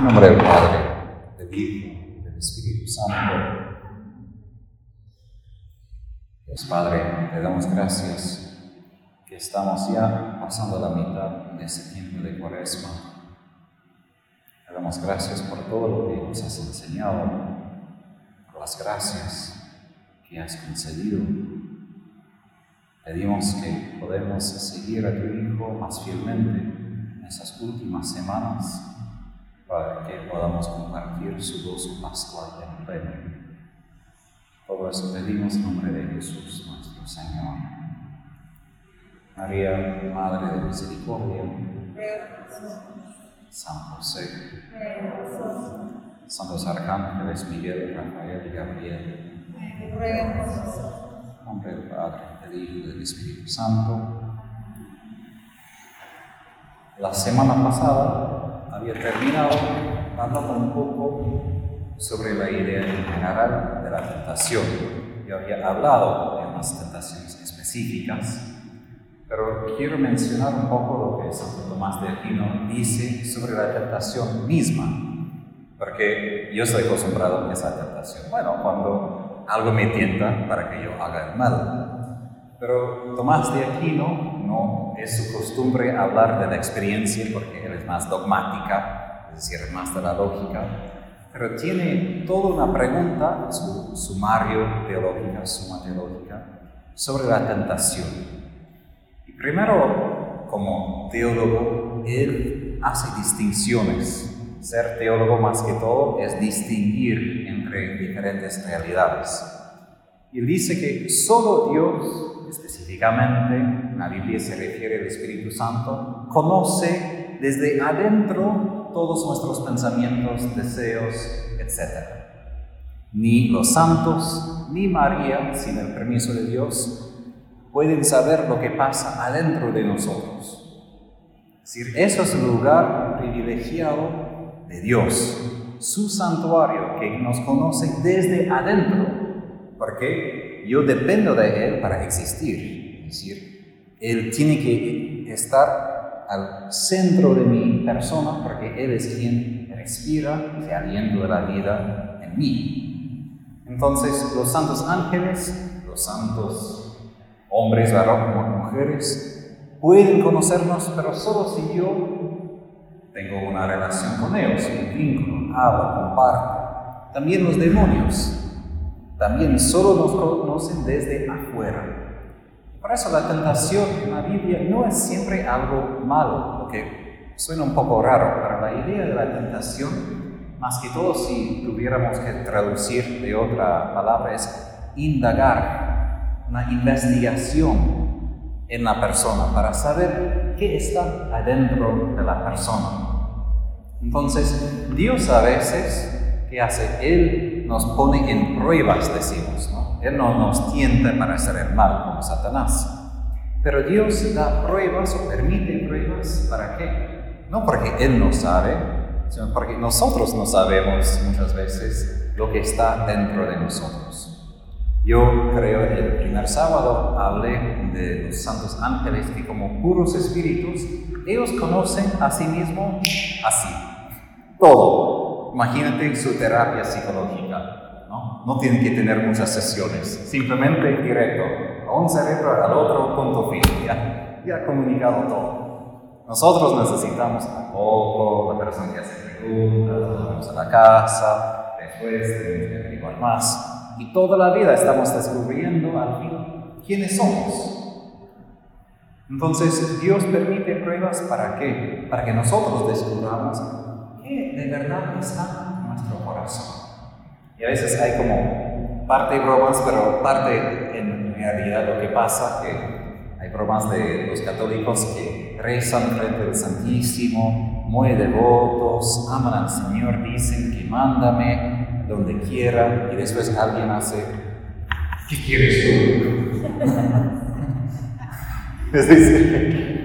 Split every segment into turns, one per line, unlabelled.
En nombre del Padre, del Hijo, del Espíritu Santo. Pues Padre, te damos gracias que estamos ya pasando la mitad de ese tiempo de cuaresma. Te damos gracias por todo lo que nos has enseñado, por las gracias que has concedido. Pedimos que podemos seguir a tu Hijo más fielmente en esas últimas semanas para que podamos compartir su gozo pascual en pleno. Todo eso pedimos en nombre de Jesús nuestro Señor. María, Madre de Misericordia, San José, Santos Arcángeles Miguel, Rafael y Gabriel, en nombre del Padre, del Hijo y del Espíritu Santo. La semana pasada había terminado hablando un poco sobre la idea en general de la tentación. Yo había hablado de unas tentaciones específicas, pero quiero mencionar un poco lo que Santo Tomás de Aquino dice sobre la tentación misma, porque yo estoy acostumbrado a esa tentación. Bueno, cuando algo me tienta para que yo haga el mal. Pero Tomás de Aquino no es su costumbre hablar de la experiencia porque él es más dogmática, es decir, más de la lógica, pero tiene toda una pregunta, su sumario teológica, suma teológica, sobre la tentación. Y primero, como teólogo, él hace distinciones. Ser teólogo más que todo es distinguir entre diferentes realidades. Y dice que solo Dios específicamente, la Biblia se refiere al Espíritu Santo, conoce desde adentro todos nuestros pensamientos, deseos, etc. Ni los santos, ni María, sin el permiso de Dios, pueden saber lo que pasa adentro de nosotros. Es decir, eso es el lugar privilegiado de Dios, su santuario que nos conoce desde adentro. ¿Por qué? Yo dependo de Él para existir. Es decir, Él tiene que estar al centro de mi persona porque Él es quien respira y aliento de la vida en mí. Entonces, los santos ángeles, los santos hombres, varones, mujeres, pueden conocernos, pero solo si yo tengo una relación con ellos, un vínculo, hablo, comparto. También los demonios también solo nos conocen desde afuera. Por eso la tentación en la Biblia no es siempre algo malo, porque suena un poco raro, pero la idea de la tentación, más que todo si tuviéramos que traducir de otra palabra, es indagar, una investigación en la persona para saber qué está adentro de la persona. Entonces, Dios a veces ¿qué hace? Él nos pone en pruebas, decimos, ¿no? Él no nos tienta para hacer el mal como Satanás. Pero Dios da pruebas o permite pruebas, ¿para qué? No porque Él no sabe, sino porque nosotros no sabemos muchas veces lo que está dentro de nosotros. Yo creo que el primer sábado hablé de los santos ángeles que como puros espíritus, ellos conocen a sí mismos así, todo, imagínate su terapia psicológica, ¿no? No tienen que tener muchas sesiones, simplemente directo, a un cerebro al otro, punto fin, ya, ya comunicado todo. Nosotros necesitamos a poco, la persona que hace preguntas, vamos a la casa, después tenemos que averiguar más. Y toda la vida estamos descubriendo al fin quiénes somos. Entonces Dios permite pruebas para qué? Para que nosotros descubramos de verdad está en nuestro corazón. Y a veces hay como parte bromas, pero parte en realidad lo que pasa que hay bromas de los católicos que rezan frente al Santísimo, muy devotos, aman al Señor, dicen que mándame donde quiera, y después alguien hace, ¿qué quieres tú? es decir,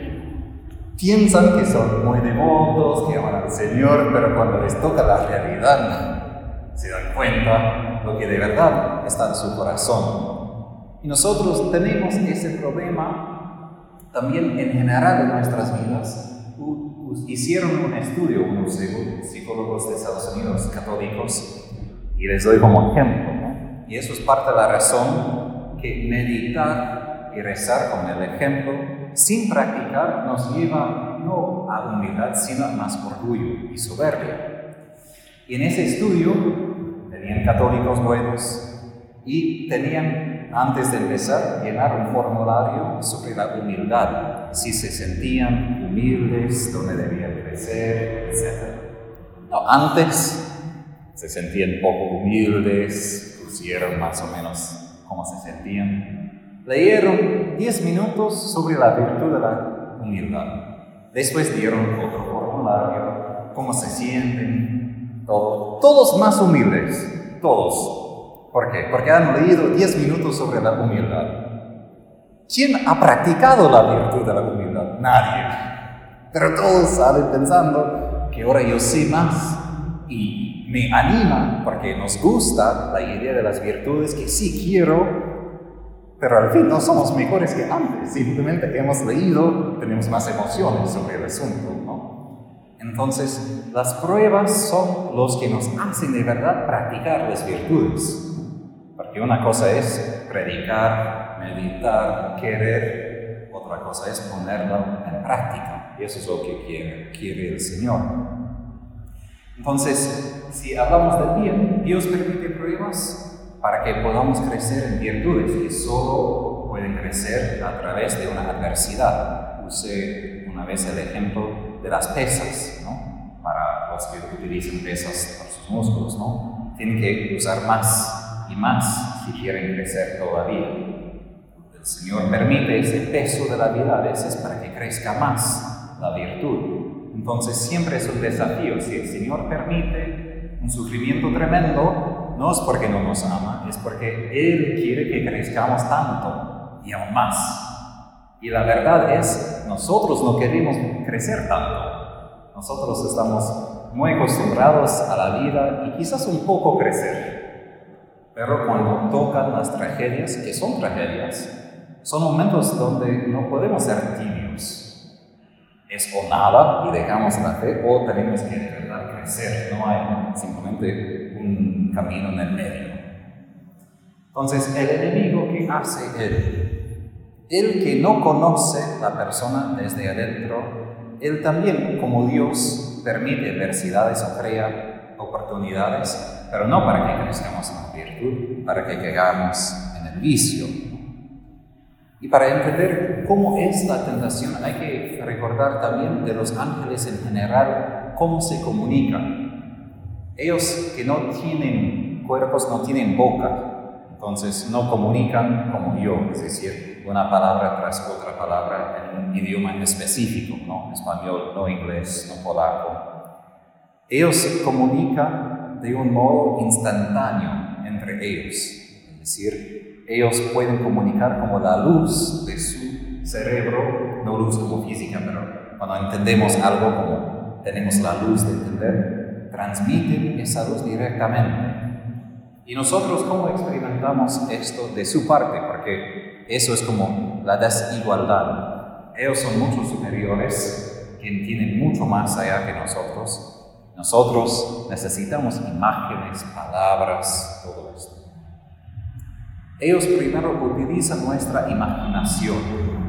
piensan que son muy devotos, que aman al Señor, pero cuando les toca la realidad, se dan cuenta lo que de verdad está en su corazón. Y nosotros tenemos ese problema también en general en nuestras vidas, hicieron un estudio, unos psicólogos de Estados Unidos católicos, y les doy como ejemplo, ¿no? y eso es parte de la razón que meditar y rezar con el ejemplo, sin practicar, nos lleva no a humildad, sino a más orgullo y soberbia. Y en ese estudio tenían católicos buenos y tenían, antes de empezar, llenar un formulario sobre la humildad, si se sentían humildes, dónde debían crecer, etc. No, antes se sentían poco humildes, pusieron más o menos cómo se sentían. Leyeron 10 minutos sobre la virtud de la humildad. Después dieron otro formulario, cómo se sienten, todo. Todos más humildes, todos. ¿Por qué? Porque han leído 10 minutos sobre la humildad. ¿Quién ha practicado la virtud de la humildad? Nadie. Pero todos salen pensando que ahora yo sé más y me anima porque nos gusta la idea de las virtudes que sí quiero, pero al fin no somos mejores que antes, simplemente hemos leído tenemos más emociones sobre el asunto. ¿no? Entonces, las pruebas son los que nos hacen de verdad practicar las virtudes. Porque una cosa es predicar, meditar, querer, otra cosa es ponerlo en práctica. Y eso es lo que quiere, quiere el Señor. Entonces, si hablamos del bien, Dios permite pruebas para que podamos crecer en virtudes que solo pueden crecer a través de una adversidad. Usé una vez el ejemplo de las pesas, ¿no? Para los que utilizan pesas para sus músculos, ¿no? Tienen que usar más y más si quieren crecer todavía. El Señor permite ese peso de la vida a veces para que crezca más la virtud. Entonces siempre es un desafío. Si el Señor permite un sufrimiento tremendo, no es porque no nos ama, es porque Él quiere que crezcamos tanto y aún más. Y la verdad es, nosotros no queremos crecer tanto. Nosotros estamos muy acostumbrados a la vida y quizás un poco crecer. Pero cuando tocan las tragedias, que son tragedias, son momentos donde no podemos ser tibios es o nada y dejamos la fe o tenemos que de verdad crecer, no hay simplemente un camino en el medio. Entonces, el enemigo, ¿qué hace él? Él que no conoce la persona desde adentro, él también, como Dios, permite adversidades o crea oportunidades, pero no para que crezcamos en la virtud, para que caigamos en el vicio, y para entender cómo es la tentación hay que recordar también de los ángeles en general cómo se comunican. Ellos que no tienen cuerpos, no tienen boca, entonces no comunican como yo, es decir, una palabra tras otra palabra en un idioma específico, no español, no inglés, no polaco. Ellos comunican de un modo instantáneo entre ellos, es decir, ellos pueden comunicar como la luz de su cerebro, no luz como física, pero cuando entendemos algo como tenemos la luz de entender, transmiten esa luz directamente. Y nosotros, ¿cómo experimentamos esto de su parte? Porque eso es como la desigualdad. Ellos son mucho superiores, que entienden mucho más allá que nosotros. Nosotros necesitamos imágenes, palabras, todo esto. Ellos primero utilizan nuestra imaginación.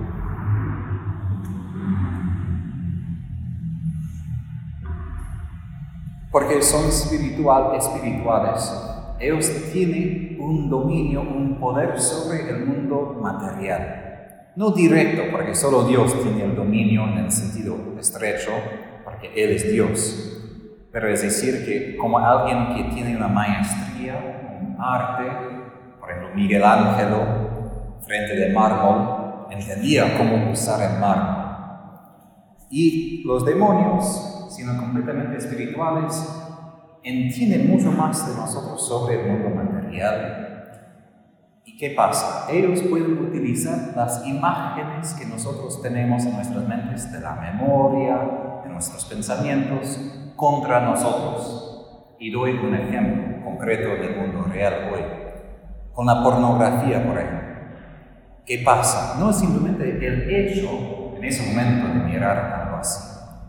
Porque son espiritual, espirituales. Ellos tienen un dominio, un poder sobre el mundo material. No directo, porque solo Dios tiene el dominio en el sentido estrecho, porque Él es Dios. Pero es decir, que como alguien que tiene una maestría, un arte, por ejemplo, Miguel Ángel, frente de mármol, entendía cómo usar el mármol. Y los demonios, siendo completamente espirituales, entienden mucho más de nosotros sobre el mundo material. ¿Y qué pasa? Ellos pueden utilizar las imágenes que nosotros tenemos en nuestras mentes, de la memoria, de nuestros pensamientos, contra nosotros. Y doy un ejemplo concreto del mundo real hoy con la pornografía, por ejemplo. ¿Qué pasa? No es simplemente el hecho en ese momento de mirar así.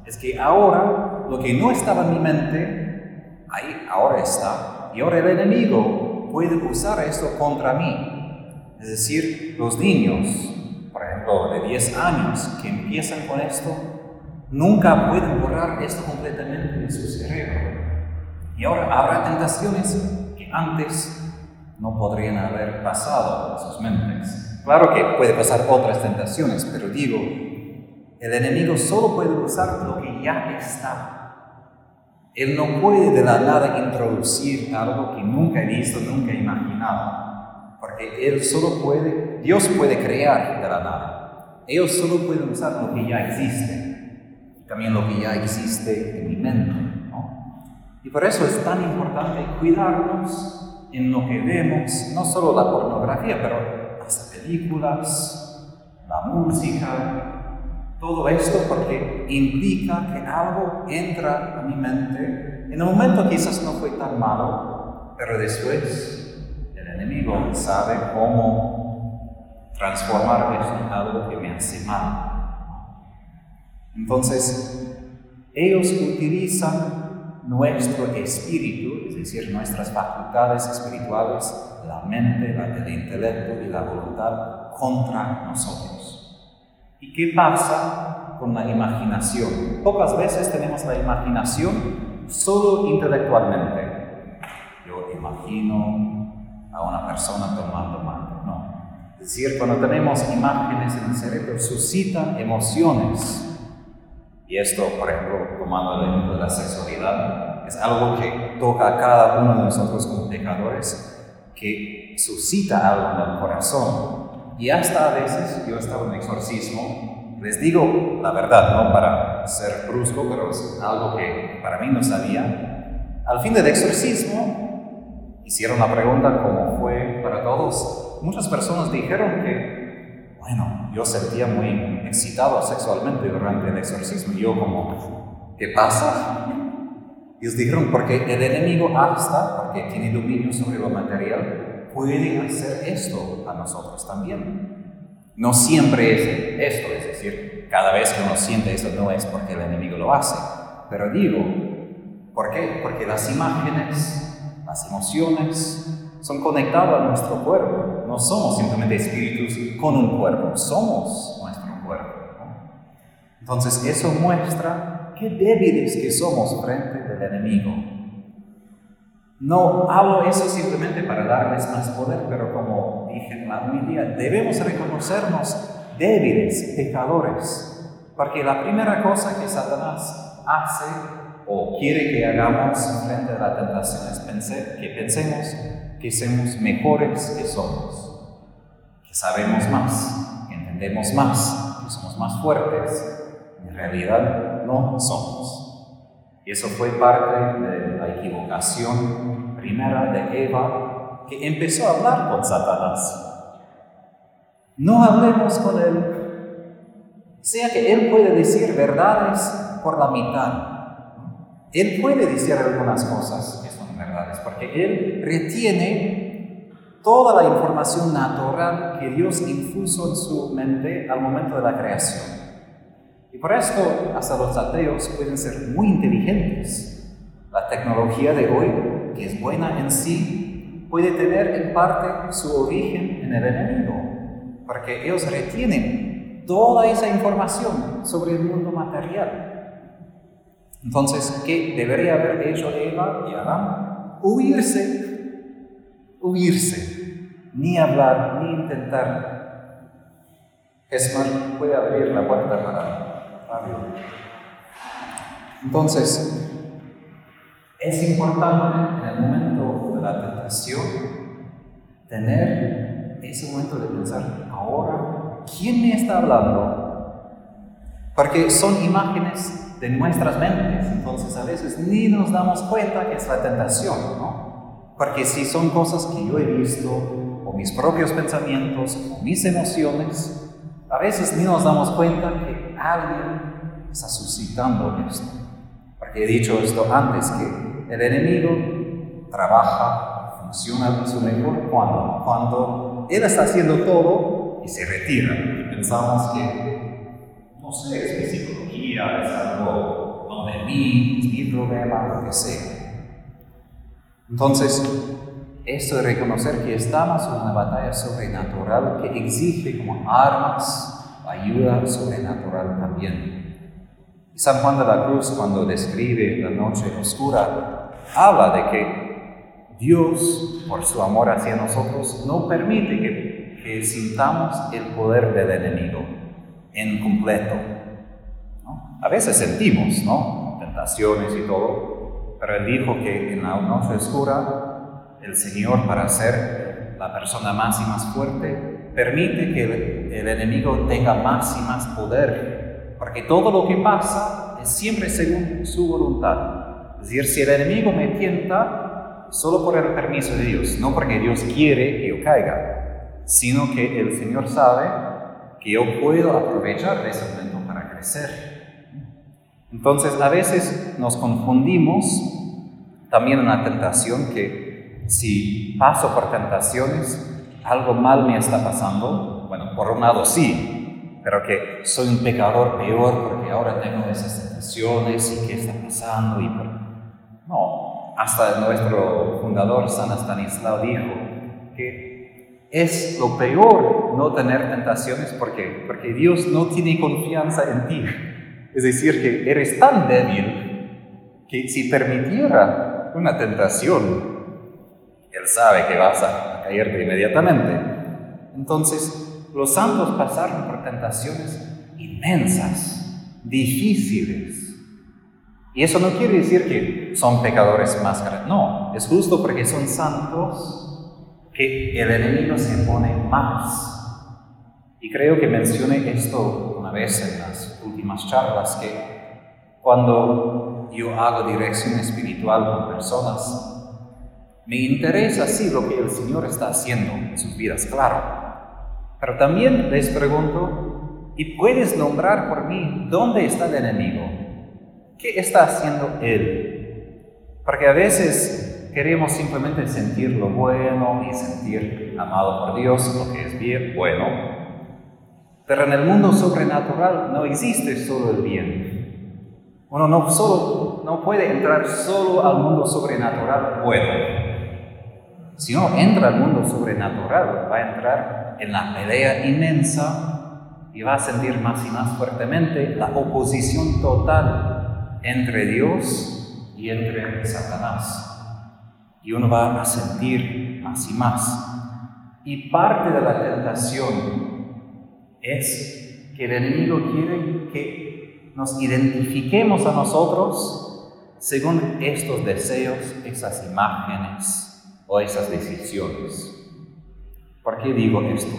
Es que ahora lo que no estaba en mi mente, ahí ahora está. Y ahora el enemigo puede usar esto contra mí. Es decir, los niños, por ejemplo, de 10 años que empiezan con esto, nunca pueden borrar esto completamente de su cerebro. Y ahora habrá tentaciones que antes no podrían haber pasado en sus mentes. Claro que puede pasar otras tentaciones, pero digo, el enemigo solo puede usar lo que ya está. Él no puede de la nada introducir algo que nunca he visto, nunca he imaginado. Porque Él solo puede, Dios puede crear de la nada. Ellos solo pueden usar lo que ya existe. También lo que ya existe en mi mente. Y por eso es tan importante cuidarnos en lo que vemos, no solo la pornografía, pero las películas, la música, todo esto porque implica que algo entra a mi mente. En un momento quizás no fue tan malo, pero después el enemigo sabe cómo transformar esto en algo que me hace mal. Entonces, ellos utilizan nuestro espíritu, es decir, nuestras facultades espirituales, la mente, el intelecto y la voluntad contra nosotros. ¿Y qué pasa con la imaginación? Pocas veces tenemos la imaginación solo intelectualmente. Yo imagino a una persona tomando mate, no. Es decir, cuando tenemos imágenes en el cerebro, suscitan emociones y esto, por ejemplo, tomando el ejemplo de la sexualidad, es algo que toca a cada uno de nosotros como pecadores, que suscita algo en el corazón. Y hasta a veces, yo estaba en exorcismo, les digo la verdad, no para ser brusco, pero es algo que para mí no sabía. Al fin del exorcismo, hicieron la pregunta cómo fue para todos. Muchas personas dijeron que bueno, yo sentía muy excitado sexualmente durante el exorcismo. Y yo como, ¿qué pasa? Y ellos dijeron, porque el enemigo hasta, porque tiene dominio sobre lo material, puede hacer esto a nosotros también. No siempre es esto, es decir, cada vez que uno siente eso no es porque el enemigo lo hace. Pero digo, ¿por qué? Porque las imágenes, las emociones, son conectados a nuestro cuerpo. No somos simplemente espíritus con un cuerpo, somos nuestro cuerpo. Entonces eso muestra qué débiles que somos frente del enemigo. No hablo eso simplemente para darles más poder, pero como dije en la homilía, debemos reconocernos débiles, pecadores, porque la primera cosa que Satanás hace o quiere que hagamos frente a la tentación es que pensemos que somos mejores que somos, que sabemos más, que entendemos más, que somos más fuertes. En realidad no somos. Y eso fue parte de la equivocación primera de Eva, que empezó a hablar con Satanás. No hablemos con él. Sea que él puede decir verdades por la mitad. Él puede decir algunas cosas porque Él retiene toda la información natural que Dios infuso en su mente al momento de la creación. Y por esto hasta los ateos pueden ser muy inteligentes. La tecnología de hoy, que es buena en sí, puede tener en parte su origen en el enemigo, porque ellos retienen toda esa información sobre el mundo material. Entonces, ¿qué debería haber hecho Eva y Adán? huirse, huirse, ni hablar, ni intentar. más, puede abrir la puerta para. Entonces, es importante en el momento de la tentación tener ese momento de pensar, ahora, ¿quién me está hablando? Porque son imágenes de nuestras mentes. Entonces a veces ni nos damos cuenta que es la tentación, ¿no? Porque si son cosas que yo he visto, o mis propios pensamientos, o mis emociones, a veces ni nos damos cuenta que alguien está suscitando esto. Porque he dicho esto antes, que el enemigo trabaja, funciona su mejor cuando, cuando él está haciendo todo y se retira. Y pensamos que, no sé, es mi psicología es algo no de mí, es mi problema, lo que sea. Entonces, esto de reconocer que estamos en una batalla sobrenatural que exige como armas ayuda sobrenatural también. San Juan de la Cruz, cuando describe la noche oscura, habla de que Dios, por su amor hacia nosotros, no permite que, que sintamos el poder del enemigo en completo. A veces sentimos, ¿no? Tentaciones y todo, pero Él dijo que en la noche oscura, el Señor, para ser la persona más y más fuerte, permite que el, enemigo tenga más y más poder, porque todo lo que pasa es siempre según su voluntad. Es decir, si el enemigo me tienta, solo por el permiso de Dios, no porque Dios quiere que yo caiga, sino que el Señor sabe que yo puedo aprovechar ese momento para crecer. Entonces, a veces nos confundimos también en la tentación que si paso por tentaciones, algo mal me está pasando. Bueno, por un lado sí, pero que soy un pecador peor porque ahora tengo esas tentaciones y qué está pasando. Y No, hasta nuestro fundador San Stanislao dijo que es lo peor no tener tentaciones porque, porque Dios no tiene confianza en ti. Es decir, que eres tan débil que si permitiera una tentación, Él sabe que vas a caerte inmediatamente. Entonces, los santos pasaron por tentaciones inmensas, difíciles. Y eso no quiere decir que son pecadores más grandes. No, es justo porque son santos que el enemigo se pone más. Y creo que mencioné esto una vez en las últimas charlas, que cuando yo hago dirección espiritual con personas, me interesa sí lo que el Señor está haciendo en sus vidas, claro. Pero también les pregunto, ¿y puedes nombrar por mí dónde está el enemigo? ¿Qué está haciendo Él? Porque a veces Queremos simplemente sentir lo bueno y sentir amado por Dios, lo que es bien, bueno. Pero en el mundo sobrenatural no existe solo el bien. Uno no, solo, no puede entrar solo al mundo sobrenatural bueno. Si uno entra al mundo sobrenatural, va a entrar en la pelea inmensa y va a sentir más y más fuertemente la oposición total entre Dios y entre Satanás y uno va a sentir más y más. Y parte de la tentación es que el enemigo quiere que nos identifiquemos a nosotros según estos deseos, esas imágenes o esas decisiones. ¿Por qué digo esto?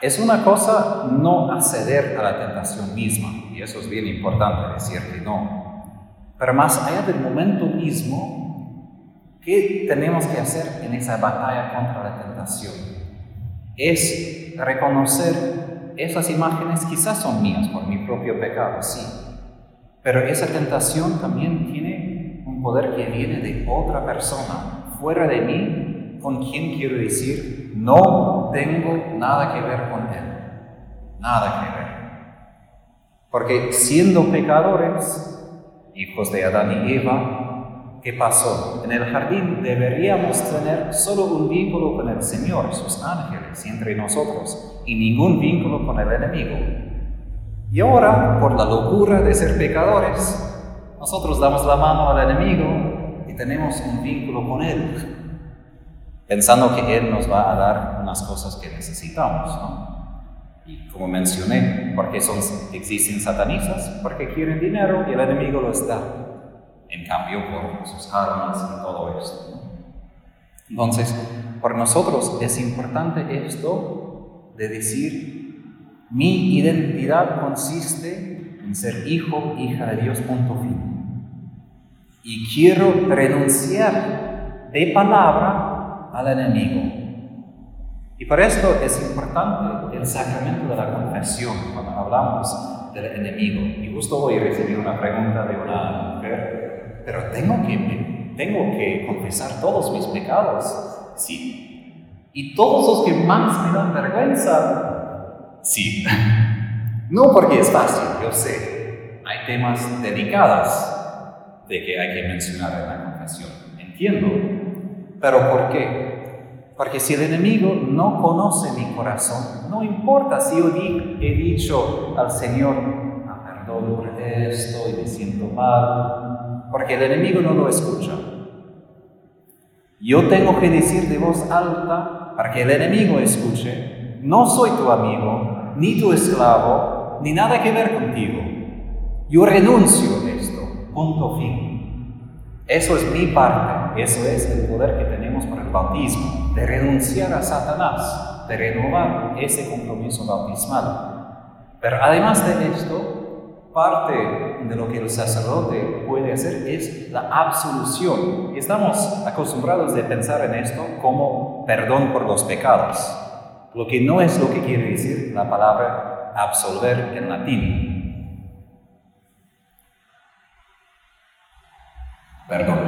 Es una cosa no acceder a la tentación misma, y eso es bien importante decir que no. Pero más allá del momento mismo, ¿Qué tenemos que hacer en esa batalla contra la tentación? Es reconocer esas imágenes quizás son mías por mi propio pecado, sí, pero esa tentación también tiene un poder que viene de otra persona, fuera de mí, con quien quiero decir, no tengo nada que ver con él, nada que ver. Porque siendo pecadores, hijos de Adán y Eva, ¿Qué pasó? En el jardín deberíamos tener solo un vínculo con el Señor, sus ángeles, entre nosotros, y ningún vínculo con el enemigo. Y ahora, por la locura de ser pecadores, nosotros damos la mano al enemigo tenemos un vínculo con Él, pensando que Él nos va a dar unas cosas que necesitamos. Y como mencioné, porque son, existen satanistas, porque quieren dinero y el enemigo lo está en cambio por sus armas y todo esto. Entonces, por nosotros es importante esto de decir, mi identidad consiste en ser hijo, hija de Dios, punto fin. Y quiero renunciar de palabra al enemigo. Y por esto es importante el sacramento de la confesión cuando hablamos del enemigo. Y justo hoy recibí una pregunta de una mujer pero tengo que, tengo que confesar todos mis pecados. Sí. ¿Y todos los que más me dan vergüenza? Sí. No porque es fácil, yo sé. hay temas delicados de que hay que mencionar en la confesión. Entiendo. Pero ¿por qué? Porque si el enemigo no conoce mi corazón, no importa si yo he dicho al Señor, ah, perdón por esto y me siento mal, porque el enemigo no lo escucha. Yo tengo que decir de voz alta para que el enemigo escuche, no soy tu amigo, ni tu esclavo, ni nada que ver contigo. Yo renuncio punto fin. Eso es mi parte, eso es el poder que tenemos por el bautismo, de renunciar a Satanás, de renovar ese compromiso bautismal. Pero además de esto, parte de lo que el sacerdote puede hacer es la absolución. Estamos acostumbrados de pensar en esto como perdón por los pecados, lo que no es lo que quiere decir la palabra absolver en latín.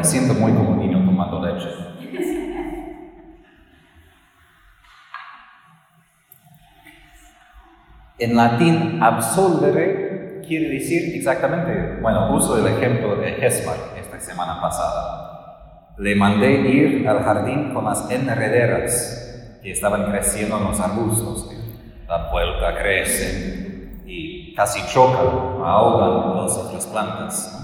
Siento muy como niño tomando leche. En latín, absolvere quiere decir exactamente, bueno, uso el ejemplo de Hesmar esta semana pasada. Le mandé ir al jardín con las enrederas que estaban creciendo en los arbustos. La vuelta crece y casi chocan, ahogan las otras plantas.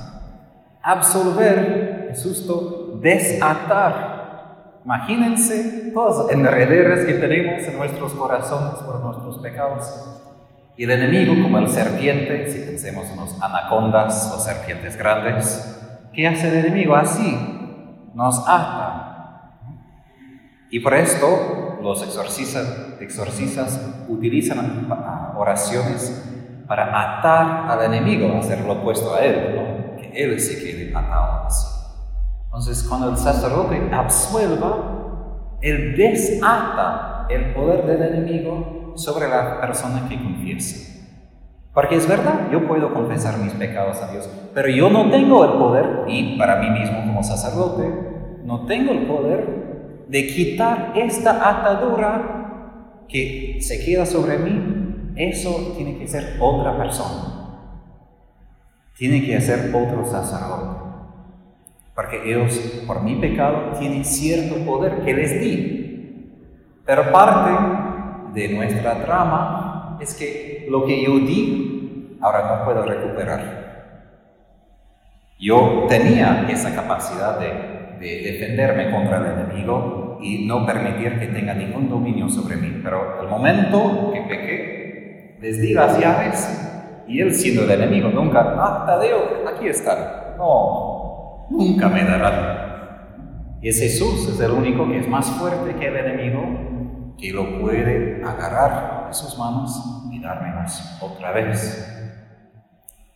Absolver es justo desatar. Imagínense todas las enrederas que tenemos en nuestros corazones por nuestros pecados y el enemigo, como el serpiente, si pensemos en los anacondas o serpientes grandes, ¿qué hace el enemigo? Así, nos ata. Y por esto los exorcistas, utilizan oraciones para atar al enemigo, hacer lo opuesto a él, que él se quede atado así. Entonces, cuando el sacerdote absuelva, él desata el poder del enemigo sobre la persona que confiesa. Porque es verdad, yo puedo confesar mis pecados a Dios, pero yo no tengo el poder, y para mí mismo como sacerdote, no tengo el poder de quitar esta atadura que se queda sobre mí. Eso tiene que ser otra persona. Tiene que ser otro sacerdote. Porque ellos, por mi pecado, tienen cierto poder que les di. Pero parte de nuestra trama es que lo que yo di, ahora no puedo recuperar. Yo tenía esa capacidad de, de defenderme contra el enemigo y no permitir que tenga ningún dominio sobre mí, pero el momento que pequé, les di las llaves y él siendo el enemigo nunca, ah, Tadeo, aquí está. No, nunca me dará. Y es Jesús, es el único que es más fuerte que el enemigo que lo puede agarrar de sus manos y dármelas otra vez.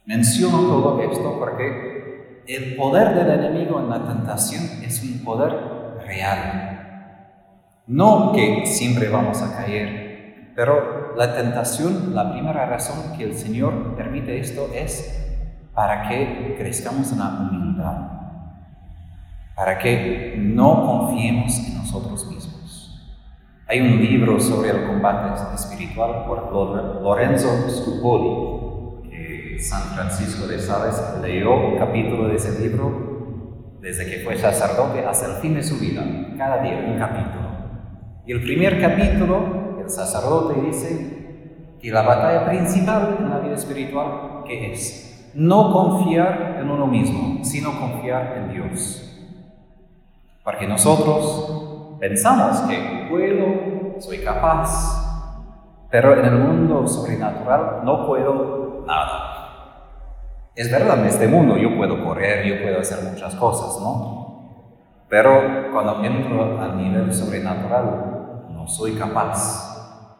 Menciono todo esto porque el poder del enemigo en la tentación es un poder real. No que siempre vamos a caer, pero la tentación, la primera razón que el Señor permite esto es para que crezcamos en la humildad, para que no confiemos en nosotros mismos hay un libro sobre el combate espiritual por Lorenzo Scupoli, que San Francisco de Sales leyó un capítulo de ese libro desde que fue sacerdote hasta el fin de su vida, cada día un capítulo. Y el primer capítulo, el sacerdote dice que la batalla principal en la vida espiritual, que es no confiar en uno mismo, sino confiar en Dios. Porque nosotros Pensamos que puedo, soy capaz, pero en el mundo sobrenatural no puedo nada. Es verdad, en este mundo yo puedo correr, yo puedo hacer muchas cosas, ¿no? Pero cuando entro al nivel sobrenatural, no soy capaz.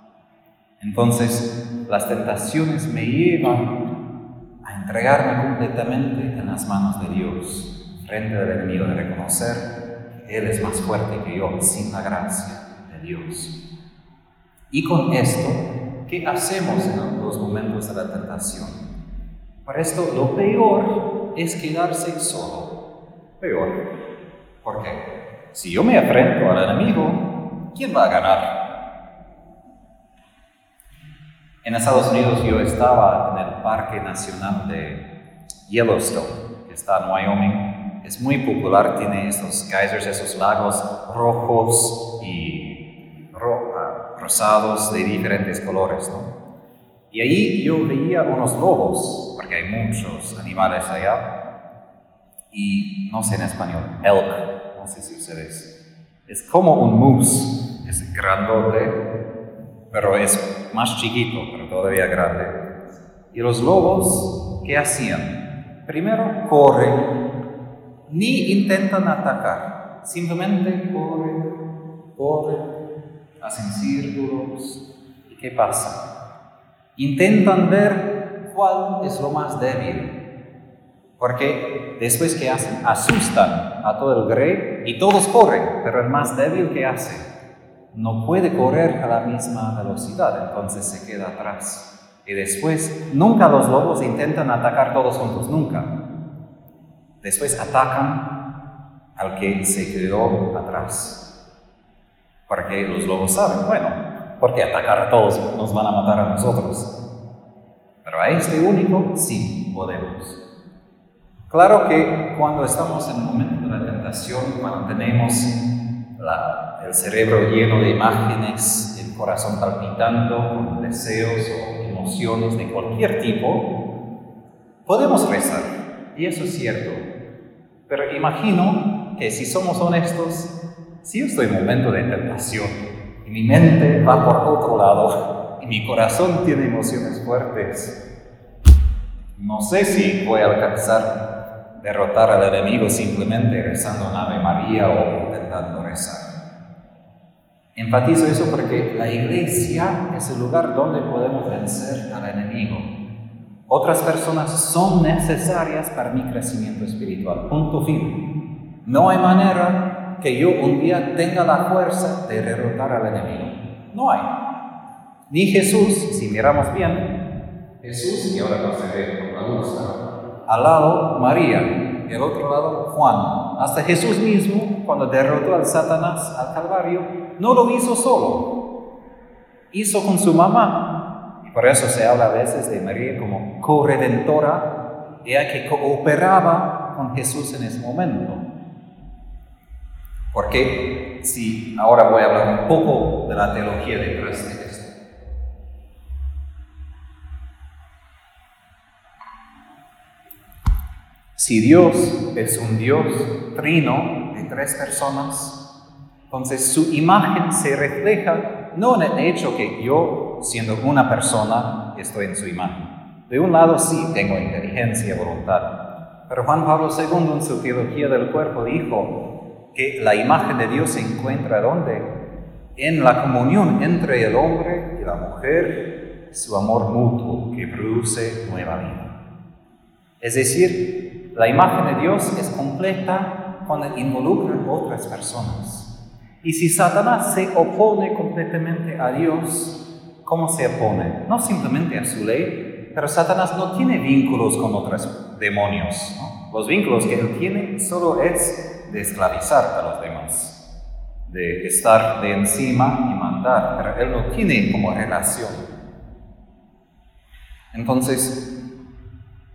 Entonces, las tentaciones me llevan a entregarme completamente en las manos de Dios, frente al enemigo, de reconocer él es más fuerte que yo sin la gracia de Dios. Y con esto, ¿qué hacemos en los momentos de la tentación? Por esto, lo peor es quedarse solo. Peor. ¿Por qué? Si yo me enfrento al enemigo, ¿quién va a ganar? En Estados Unidos yo estaba en el Parque Nacional de Yellowstone, que está en Wyoming. Es muy popular, tiene estos geysers, esos lagos rojos y ah, rosados de diferentes colores. ¿no? Y ahí yo veía unos lobos, porque hay muchos animales allá, y no sé en español, elk, no sé si ustedes. Es como un moose, es grandote, pero es más chiquito, pero todavía grande. Y los lobos, ¿qué hacían? Primero corren, ni intentan atacar, simplemente corren, corren, hacen círculos. ¿Y qué pasa? Intentan ver cuál es lo más débil porque después que hacen, asustan a todo el grey y todos corren, pero el más débil que hace no puede correr a la misma velocidad, entonces se queda atrás. Y después, nunca los lobos intentan atacar todos juntos, nunca. Después atacan al que se quedó atrás. Porque los lobos saben, bueno, porque atacar a todos nos van a matar a nosotros. Pero a este único sí podemos. Claro que cuando estamos en el momento de la tentación, cuando tenemos el cerebro lleno de imágenes, el corazón palpitando deseos o emociones de cualquier tipo, podemos rezar. Y eso es cierto. Pero imagino que si somos honestos, si yo estoy en un momento de tentación y mi mente va por otro lado y mi corazón tiene emociones fuertes, no sé si voy a alcanzar derrotar al enemigo simplemente rezando un Ave María o intentando rezar. Enfatizo eso porque la iglesia es el lugar donde podemos vencer al enemigo. Otras personas son necesarias para mi crecimiento espiritual. Punto fin. No hay manera que yo un día tenga la fuerza de derrotar al enemigo. No hay. Ni Jesús, si miramos bien, Jesús, y ahora no se ve con la luz, al lado María, y al otro lado Juan. Hasta Jesús mismo, cuando derrotó al Satanás al Calvario, no lo hizo solo, hizo con su mamá. Por eso se habla a veces de María como corredentora, ella que cooperaba con Jesús en ese momento. Porque si ahora voy a hablar un poco de la teología detrás de esto. Si Dios es un Dios trino de tres personas, entonces su imagen se refleja no en el hecho que yo, siendo una persona, estoy en su imagen. De un lado sí tengo inteligencia, voluntad, pero Juan Pablo II en su teología del cuerpo dijo que la imagen de Dios se encuentra ¿dónde? En la comunión entre el hombre y la mujer, su amor mutuo que produce nueva vida. Es decir, la imagen de Dios es completa cuando involucra otras personas. Y si Satanás se opone completamente a Dios, ¿cómo se opone? No simplemente a su ley, pero Satanás no tiene vínculos con otros demonios. Los vínculos que él tiene solo es de esclavizar a los demás, de estar de encima y mandar, pero él no tiene como relación. Entonces,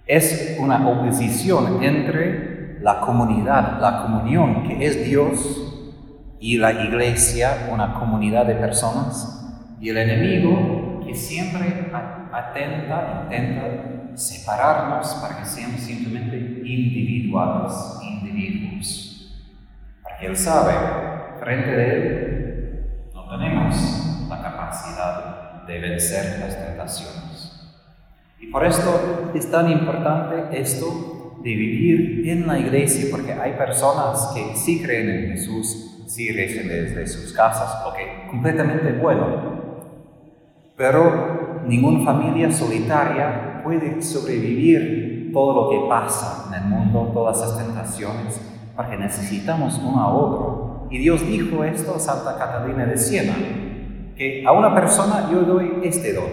es una oposición entre la comunidad, la comunión que es Dios y la iglesia, una comunidad de personas, y el enemigo que siempre atenta, intenta separarnos para que seamos simplemente individuales, individuos. Porque él sabe, frente de él, no tenemos la capacidad de vencer las tentaciones. Y por esto es tan importante esto de vivir en la iglesia, porque hay personas que sí creen en Jesús, sí rezan desde sus casas, ok, completamente bueno. Pero ninguna familia solitaria puede sobrevivir todo lo que pasa en el mundo, todas las tentaciones, porque necesitamos uno a otro. Y Dios dijo esto a Santa Catalina de Siena, que a una persona yo doy este don,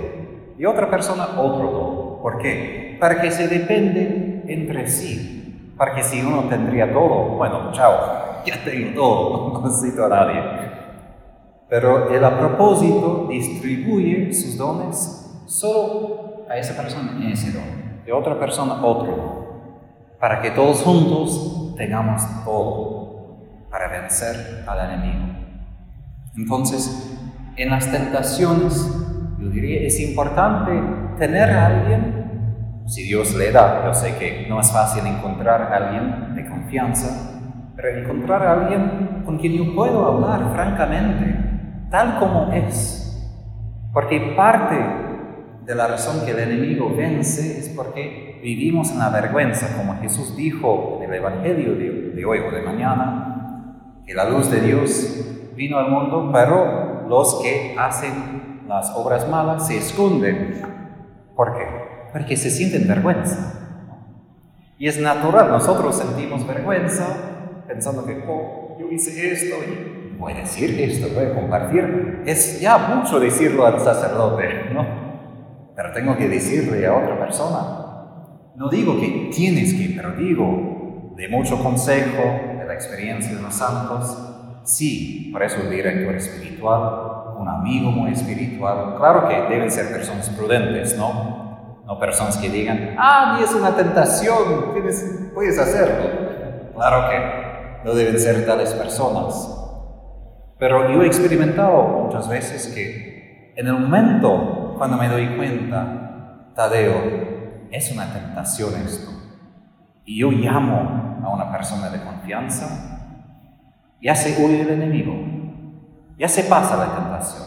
y a otra persona otro don. ¿Por qué? Para que se dependen entre sí. Para que si uno tendría todo, bueno, chao, ya tengo todo, no necesito a nadie. Pero él a propósito distribuye sus dones solo a esa persona ese don, de otra persona otro. para que todos juntos tengamos todo para vencer al enemigo. Entonces, en las tentaciones, yo diría, es importante tener a alguien, si Dios le da, yo sé que no es fácil encontrar a alguien de confianza, pero encontrar a alguien con quien yo puedo hablar francamente, tal como es. Porque parte de la razón que el enemigo vence es porque vivimos en la vergüenza, como Jesús dijo en el Evangelio de, de hoy o de mañana, que la luz de Dios vino al mundo, pero los que hacen las obras malas se esconden. ¿Por qué? Porque se sienten vergüenza. Y es natural, nosotros sentimos vergüenza pensando que, oh, yo hice esto y voy a decir esto, voy a compartir. Es ya mucho decirlo al sacerdote, ¿no? Pero tengo que decirle a otra persona. No digo que tienes que, pero digo de mucho consejo, de la experiencia de los santos. Sí, por eso el director espiritual, un amigo muy espiritual. Claro que deben ser personas prudentes, ¿no? No personas que digan, ah, es una tentación, tienes, puedes hacerlo. Claro que no deben ser tales personas. Pero yo he experimentado muchas veces que en el momento cuando me doy cuenta, Tadeo, es una tentación esto, y yo llamo a una persona de confianza, ya se huye el enemigo, ya se pasa la tentación.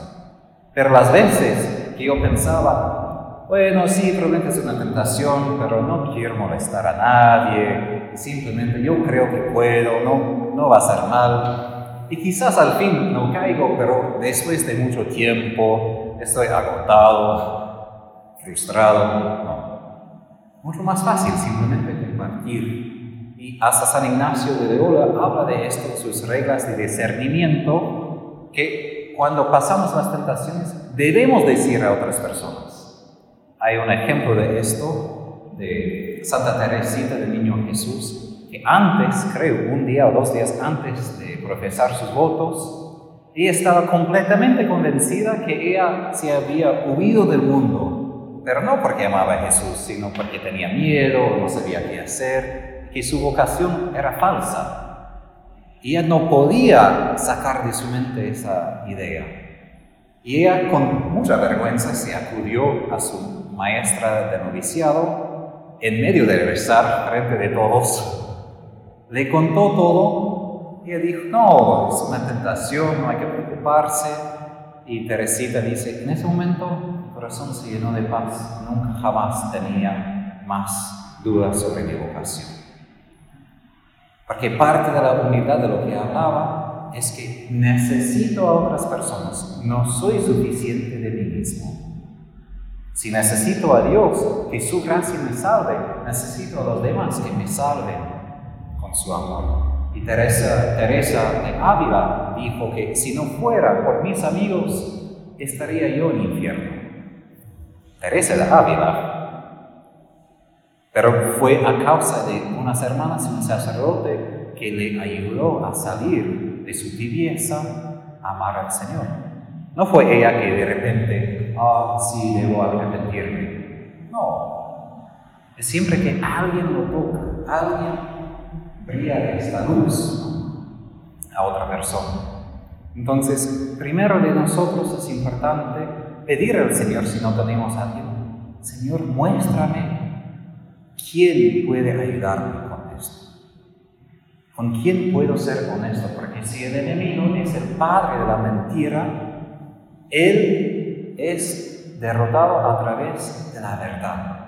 Pero las veces que yo pensaba, bueno, sí, probablemente es una tentación, pero no quiero molestar a nadie, simplemente yo creo que puedo, no, no va a ser mal. Y quizás al fin no caigo, pero después de mucho tiempo estoy agotado, frustrado. No. Mucho más fácil simplemente compartir. Y hasta San Ignacio de Loyola habla de esto, sus reglas de discernimiento, que cuando pasamos las tentaciones debemos decir a otras personas. Hay un ejemplo de esto de Santa Teresita del Niño Jesús, que antes, creo, un día o dos días antes de profesar sus votos, ella estaba completamente convencida que ella se había huido del mundo, pero no porque amaba a Jesús, sino porque tenía miedo, no sabía qué hacer, que su vocación era falsa. Ella no podía sacar de su mente esa idea. Y ella con mucha vergüenza se acudió a su maestra de noviciado en medio del rezar frente de todos, le contó todo y él dijo, no, es una tentación, no hay que preocuparse. Y Teresita dice, en ese momento mi corazón se llenó de paz, nunca jamás tenía más dudas sobre mi vocación. Porque parte de la unidad de lo que hablaba es que necesito a otras personas, no soy suficiente de mí mismo. Si necesito a Dios, que su gracia me salve, necesito a los demás que me salven su amor. Y Teresa, Teresa de Ávila dijo que si no fuera por mis amigos, estaría yo en infierno. Teresa de Ávila. Pero fue a causa de unas hermanas y un sacerdote que le ayudó a salir de su tibieza a amar al Señor. No fue ella que de repente, ah, sí, debo arrepentirme. No. Siempre que alguien lo toca, alguien brilla esta luz a otra persona. Entonces, primero de nosotros es importante pedir al Señor si no tenemos a alguien, Señor, muéstrame quién puede ayudarme con esto. ¿Con quién puedo ser honesto? Porque si el enemigo es el padre de la mentira, él es derrotado a través de la verdad.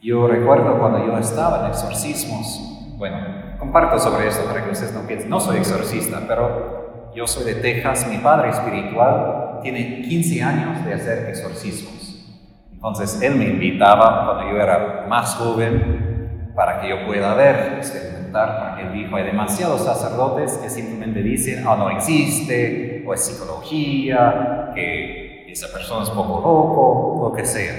Yo recuerdo cuando yo estaba en exorcismos, bueno, comparto sobre esto para que ustedes no piensen, no soy exorcista, pero yo soy de Texas, mi padre espiritual tiene 15 años de hacer exorcismos. Entonces él me invitaba cuando yo era más joven para que yo pueda ver, experimentar, porque él dijo, hay demasiados sacerdotes que simplemente dicen, oh, no existe, o es psicología, que esa persona es poco loco, lo que sea.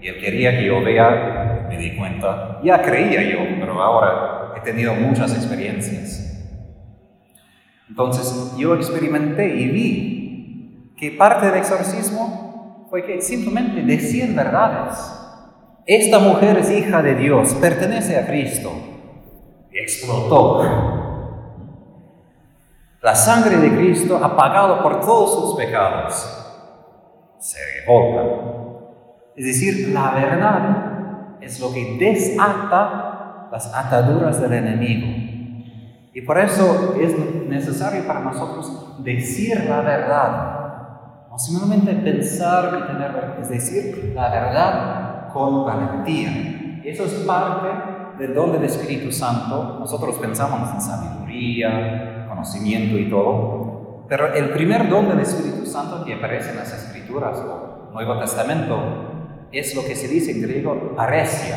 Y él quería que yo vea, me di cuenta, ya creía yo, pero ahora he tenido muchas experiencias. Entonces yo experimenté y vi que parte del exorcismo fue que simplemente decían verdades. esta mujer es hija de Dios, pertenece a Cristo. Y explotó. La sangre de Cristo ha pagado por todos sus pecados. Se revolta. Es decir, la verdad es lo que desata las ataduras del enemigo. Y por eso es necesario para nosotros decir la verdad. No simplemente pensar y tener verdad, es decir, la verdad con valentía. Eso es parte del don del Espíritu Santo. Nosotros pensamos en sabiduría, conocimiento y todo. Pero el primer don del Espíritu Santo que aparece en las Escrituras o Nuevo Testamento es lo que se dice en griego aresia,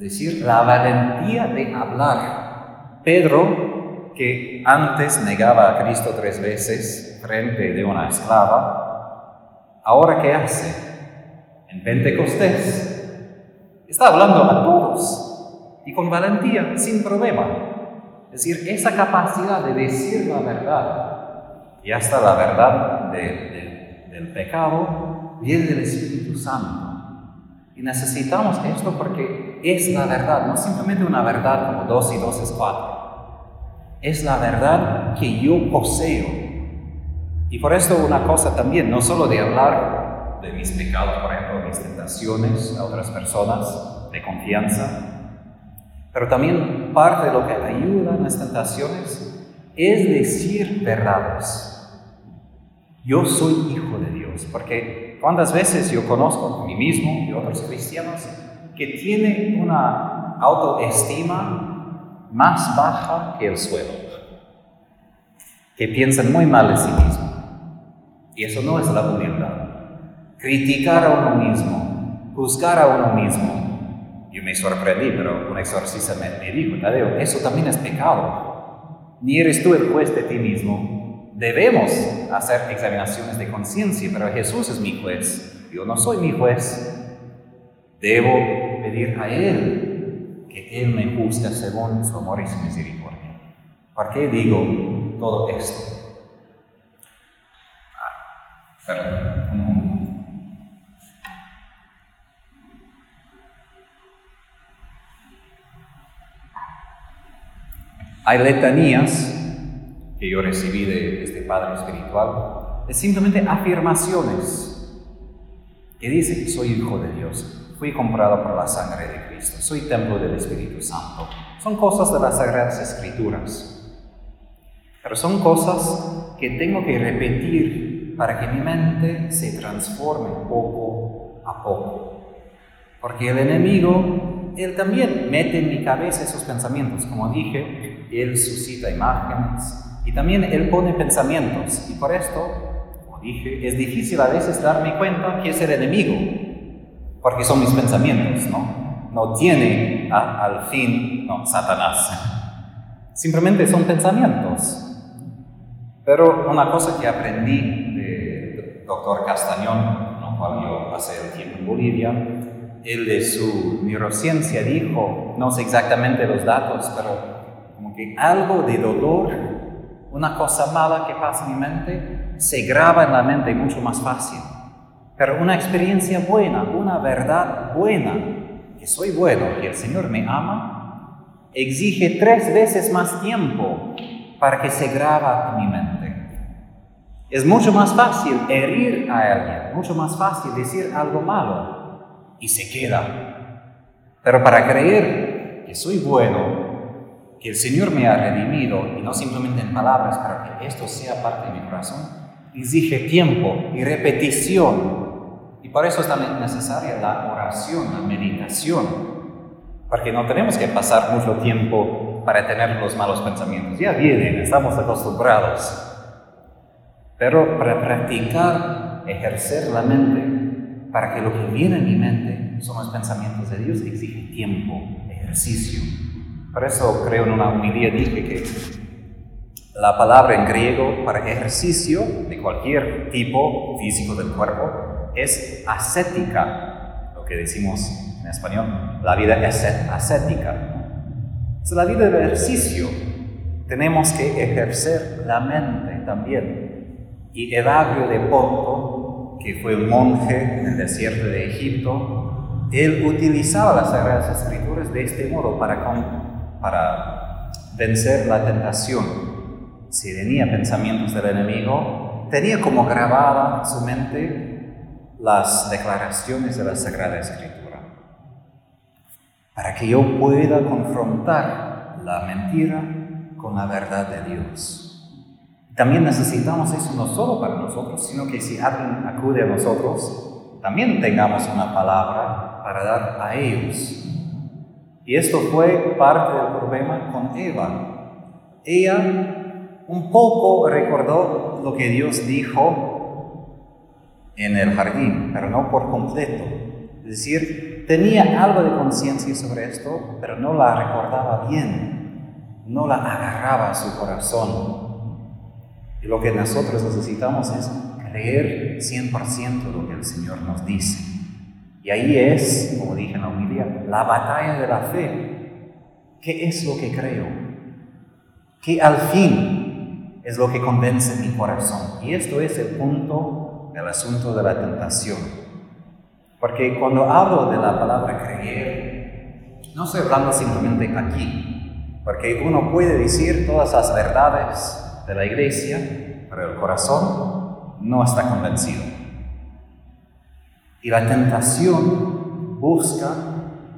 es decir, la valentía de hablar. Pedro, que antes negaba a Cristo tres veces frente de una esclava, ahora ¿qué hace? En Pentecostés está hablando a todos y con valentía, sin problema. Es decir, esa capacidad de decir la verdad y hasta la verdad del pecado viene del Espíritu Santo. Y necesitamos esto porque es la verdad, no simplemente una verdad como dos y dos es cuatro. Es la verdad que yo poseo. Y por esto una cosa también, no solo de hablar de mis pecados, por ejemplo, mis tentaciones a otras personas, de confianza, pero también parte de lo que ayuda en las tentaciones es decir verdades. Yo soy hijo de Dios, porque ¿Cuántas veces yo conozco a mí mismo y otros cristianos que tienen una autoestima más baja que el suelo? Que piensan muy mal de sí mismo. Y eso no es la humildad. Criticar a uno mismo, juzgar a uno mismo. Yo me sorprendí, pero un exorcista me, me dijo, Tadeo, eso también es pecado. Ni eres tú el juez de ti mismo, Debemos hacer examinaciones de conciencia, pero Jesús es mi juez. Yo no soy mi juez. Debo pedir a Él que Él me juzgue según su amor y su misericordia. ¿Por qué digo todo esto? Hay letanías que yo recibí de este Padre Espiritual es simplemente afirmaciones que dicen, soy hijo de Dios, fui comprado por la sangre de Cristo, soy templo del Espíritu Santo. Son cosas de las Sagradas Escrituras. Pero son cosas que tengo que repetir para que mi mente se transforme poco a poco. Porque el enemigo, él también mete en mi cabeza esos pensamientos. Como dije, él suscita imágenes, y también Él pone pensamientos. Y por esto, como dije, es difícil a veces darme cuenta que es el enemigo, porque son mis pensamientos, ¿no? No tiene al fin, no, Satanás. Simplemente son pensamientos. Pero una cosa que aprendí del doctor Castañón, ¿no? cuando yo pasé el tiempo en Bolivia, él de su neurociencia dijo, no sé exactamente los datos, pero como que algo de dolor una cosa mala que pasa en mi mente se graba en la mente mucho más fácil. Pero una experiencia buena, una verdad buena, que soy bueno, que el Señor me ama, exige tres veces más tiempo para que se graba en mi mente. Es mucho más fácil herir a alguien, mucho más fácil decir algo malo y se queda. Pero para creer que soy bueno, que el Señor me ha redimido, y no simplemente en palabras, para que esto sea parte de mi corazón, exige tiempo y repetición. Por eso es también necesaria la oración, la meditación, porque no tenemos que pasar mucho tiempo para tener los malos pensamientos. Ya vienen, estamos acostumbrados. Pero para practicar, ejercer la mente, para que lo que viene en mi mente son los pensamientos de Dios, exige tiempo, ejercicio. Por eso creo en una humildad dije que la palabra en griego para ejercicio de cualquier tipo físico del cuerpo es ascética, lo que decimos en español, la vida es ascética. Es la vida de ejercicio. Tenemos que ejercer la mente también. Y Evagrio de Ponto, que fue un monje en el desierto de Egipto, él utilizaba las Sagradas Escrituras de este modo para, para vencer la tentación. Si tenía pensamientos del enemigo, tenía como grabada su mente las declaraciones de la Sagrada Escritura, para que yo pueda confrontar la mentira con la verdad de Dios. También necesitamos eso no solo para nosotros, sino que si alguien acude a nosotros, también tengamos una palabra para dar a ellos. Y esto fue parte del problema con Eva. Ella un poco recordó lo que Dios dijo en el jardín, pero no por completo. Es decir, tenía algo de conciencia sobre esto, pero no la recordaba bien, no la agarraba a su corazón. Y lo que nosotros necesitamos es creer 100% lo que el Señor nos dice. Y ahí es, como dije en la homilía, la batalla de la fe. ¿Qué es lo que creo? ¿Qué al fin es lo que convence mi corazón? Y esto es el punto del asunto de la tentación. Porque cuando hablo de la palabra creer, no estoy hablando simplemente aquí, porque uno puede decir todas las verdades de la iglesia, pero el corazón no está convencido. Y la tentación busca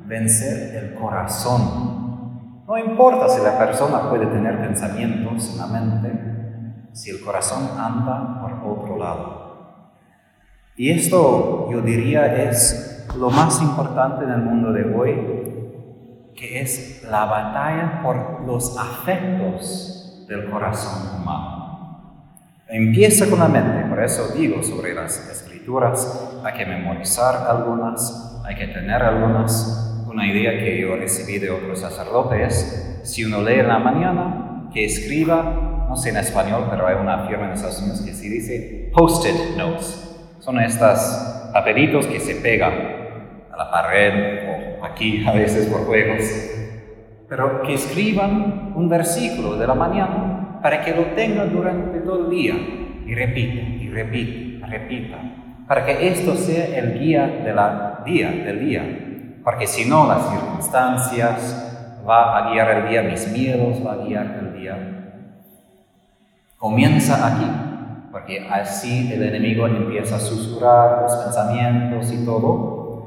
vencer el corazón. No importa si la persona puede tener pensamientos en la mente, si el corazón anda por otro lado. Y esto yo diría es lo más importante en el mundo de hoy, que es la batalla por los afectos del corazón humano. Empieza con la mente, por eso digo sobre las escrituras, hay que memorizar algunas, hay que tener algunas. Una idea que yo recibí de otros sacerdotes si uno lee en la mañana, que escriba, no sé en español, pero hay una firma en Estados Unidos que sí dice post-it notes. Son estas papelitos que se pegan a la pared o aquí a veces por juegos. Pero que escriban un versículo de la mañana para que lo tengan durante todo el día y repita, y repita, repita, para que esto sea el guía de día, del día, porque si no las circunstancias va a guiar el día, mis miedos va a guiar el día. Comienza aquí, porque así el enemigo empieza a susurrar los pensamientos y todo.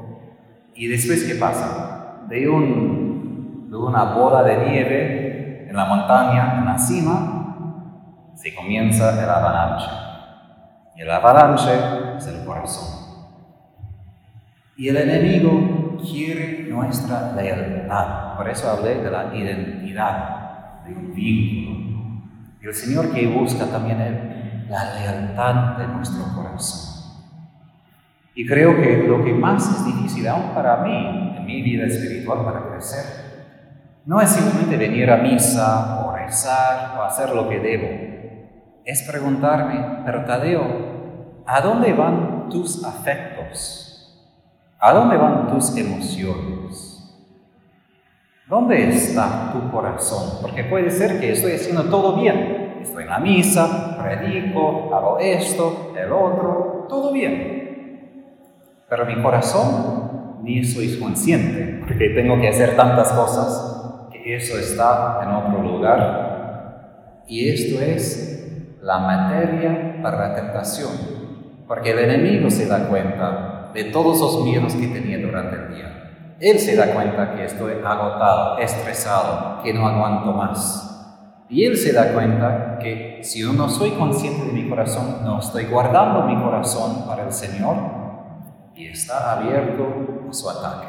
Y después, ¿qué pasa? De un de una bola de nieve en la montaña, en la cima, se comienza el avalanche. Y el avalanche es el corazón. Y el enemigo quiere nuestra lealtad. Por eso hablé de la identidad, de un vínculo. Y el Señor que busca también la lealtad de nuestro corazón. Y creo que lo que más es difícil aún para mí, en mi vida espiritual, para crecer, no es simplemente venir a misa o rezar o hacer lo que debo. Es preguntarme, pero Tadeo, ¿a dónde van tus afectos? ¿A dónde van tus emociones? ¿Dónde está tu corazón? Porque puede ser que estoy haciendo todo bien. Estoy en la misa, predico, hago esto, el otro, todo bien. Pero mi corazón ni soy consciente, porque tengo que hacer tantas cosas eso está en otro lugar. Y esto es la materia para la tentación, porque el enemigo se da cuenta de todos los miedos que tenía durante el día. Él se da cuenta que estoy agotado, estresado, que no aguanto más. Y él se da cuenta que si yo no soy consciente de mi corazón, no estoy guardando mi corazón para el Señor y está abierto a su ataque.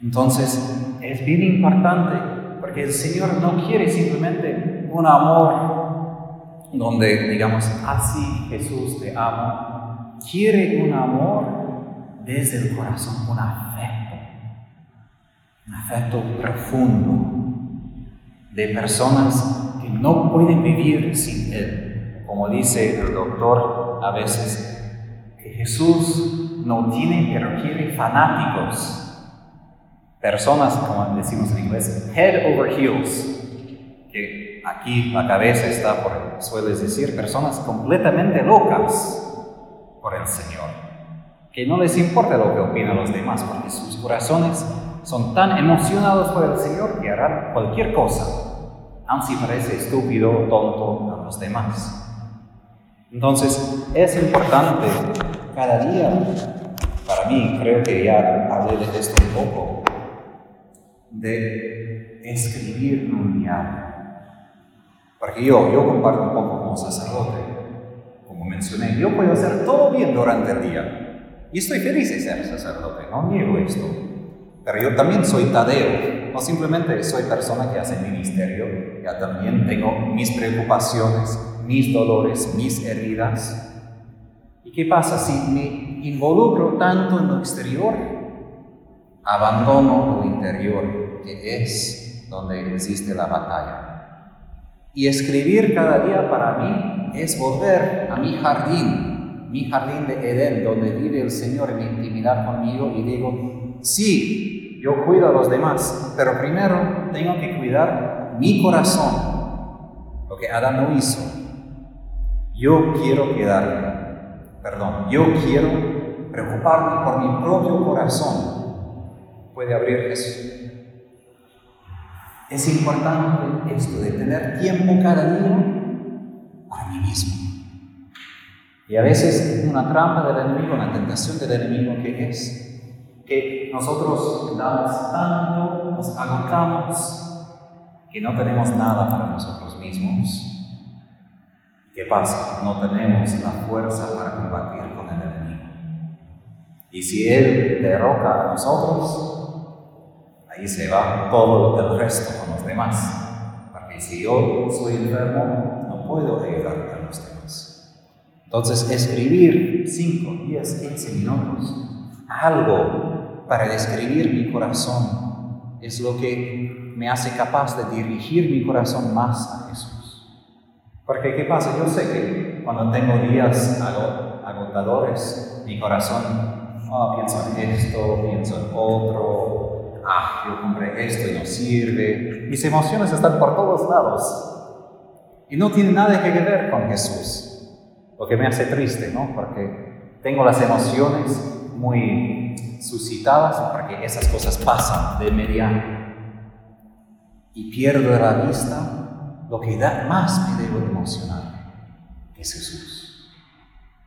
Entonces, es bien importante porque el Señor no quiere simplemente un amor donde digamos, así Jesús te amo. Quiere un amor desde el corazón, un afecto, un afecto profundo de personas que no pueden vivir sin Él. Como dice el doctor a veces, que Jesús no tiene, pero quiere fanáticos personas, como decimos en inglés, head over heels, que aquí la cabeza está por el decir, personas completamente locas por el Señor. que no les importa lo que opinan los demás, porque sus corazones son tan emocionados por el Señor que harán cualquier cosa, aun si parece estúpido tonto a los demás. Entonces, es importante cada día, para mí, creo que ya hablé de esto un poco, de escribir un diario. Porque yo, yo comparto un poco como sacerdote, como mencioné, yo puedo hacer todo bien durante el día. Y estoy feliz de ser sacerdote, no niego esto. Pero yo también soy Tadeo, no simplemente soy persona que hace ministerio, ya también tengo mis preocupaciones, mis dolores, mis heridas. ¿Y qué pasa si me involucro tanto en lo exterior? Abandono lo interior, que es donde existe la batalla. Y escribir cada día para mí es volver a mi jardín, mi jardín de Edén, donde vive el Señor en mi intimidad conmigo y digo, sí, yo cuido a los demás, pero primero tengo que cuidar mi corazón, lo que Adán no hizo. Yo quiero quedar, perdón, yo quiero preocuparme por mi propio corazón. Puede abrir eso. Es importante esto de tener tiempo cada día para mí mismo. Y a veces una trampa del enemigo, una tentación del enemigo que es que nosotros damos tanto, nos agotamos, que no tenemos nada para nosotros mismos ¿Qué pasa? No tenemos la fuerza para combatir con el enemigo. Y si Él derroca a nosotros, ahí se va todo el resto con los demás. Porque si yo soy enfermo, no puedo ayudar a los demás. Entonces, escribir 5, 10, 15 minutos, algo para describir mi corazón, es lo que me hace capaz de dirigir mi corazón más a Jesús. Porque ¿qué pasa? Yo sé que cuando tengo días agotadores, mi corazón oh, pienso en esto, pienso en otro, ah, yo compré esto y no sirve. Mis emociones están por todos lados y no tienen nada que ver con Jesús, lo que me hace triste, ¿no? Porque tengo las emociones muy suscitadas porque esas cosas pasan de inmediato y pierdo la vista lo que da más me debo emocionar es Jesús.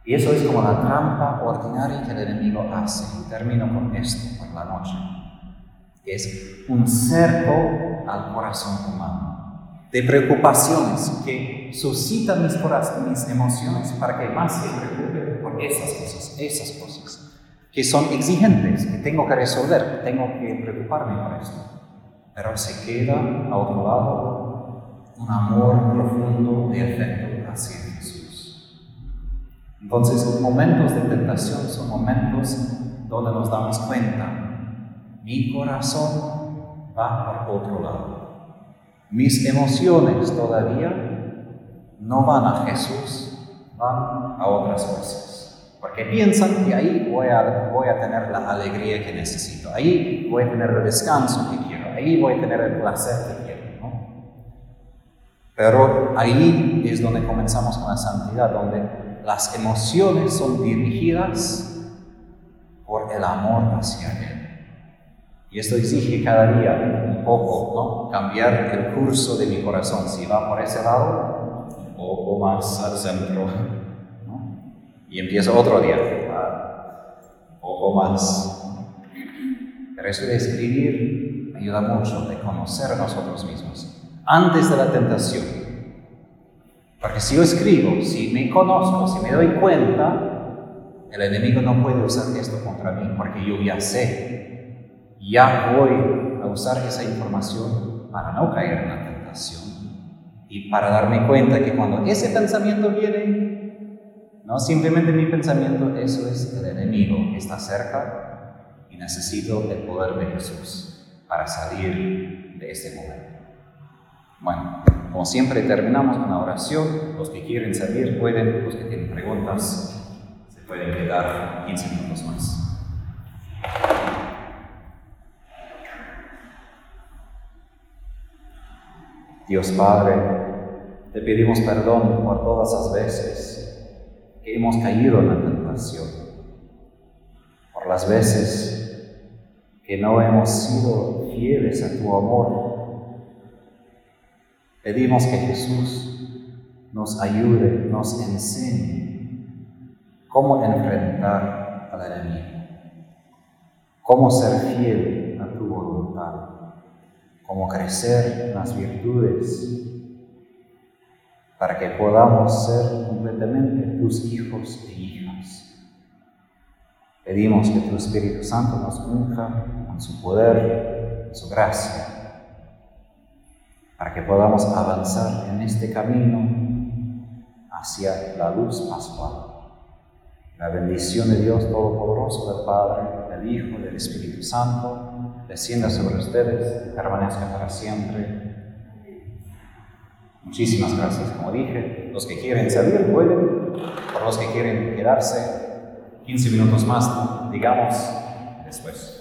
Y eso es como la trampa ordinaria que el enemigo hace. Y termino con esto por la noche. Es un cerco al corazón humano de preocupaciones que suscitan mis, corazones, mis emociones para que más se preocupe por esas cosas, esas cosas que son exigentes, que tengo que resolver, tengo que preocuparme por esto. Pero se queda a otro lado un amor profundo de afecto hacia Jesús. Entonces, momentos de tentación son momentos donde nos damos cuenta, mi corazón va por otro lado. Mis emociones todavía no van a Jesús, van a otras cosas. Porque piensan que ahí voy a, voy a tener la alegría que necesito, ahí voy a tener el descanso que quiero, ahí voy a tener el placer que quiero. Pero ahí es donde comenzamos con la santidad, donde las emociones son dirigidas por el amor hacia Él. Y esto exige cada día un poco, ¿no? Cambiar el curso de mi corazón. Si va por ese lado, un poco más al centro, ¿no? Y empiezo otro día, un poco más. Pero eso de escribir ayuda mucho, de conocer a nosotros mismos antes de la tentación. Porque si yo escribo, si me conozco, si me doy cuenta, el enemigo no puede usar esto contra mí porque yo ya sé, ya voy a usar esa información para no caer en la tentación y para darme cuenta que cuando ese pensamiento viene, no simplemente mi pensamiento, eso es el enemigo que está cerca y necesito el poder de Jesús para salir de este momento. Bueno, como siempre terminamos con la oración. Los que quieren salir pueden, los que tienen preguntas se pueden quedar 15 minutos más. Dios Padre, te pedimos perdón por todas las veces que hemos caído en la tentación. por las veces que no hemos sido fieles a tu amor. Pedimos que Jesús nos ayude, nos enseñe cómo enfrentar al enemigo, cómo ser fiel a tu voluntad, cómo crecer en las virtudes para que podamos ser completamente tus hijos e hijas. Pedimos que tu Espíritu Santo nos unja con su poder, su gracia, para que podamos avanzar en este camino hacia la luz pascual. La bendición de Dios Todopoderoso, del Padre, del Hijo, del Espíritu Santo, descienda sobre ustedes y permanezca para siempre. Muchísimas gracias. Como dije, los que quieren salir pueden, por los que quieren quedarse 15 minutos más, digamos, después.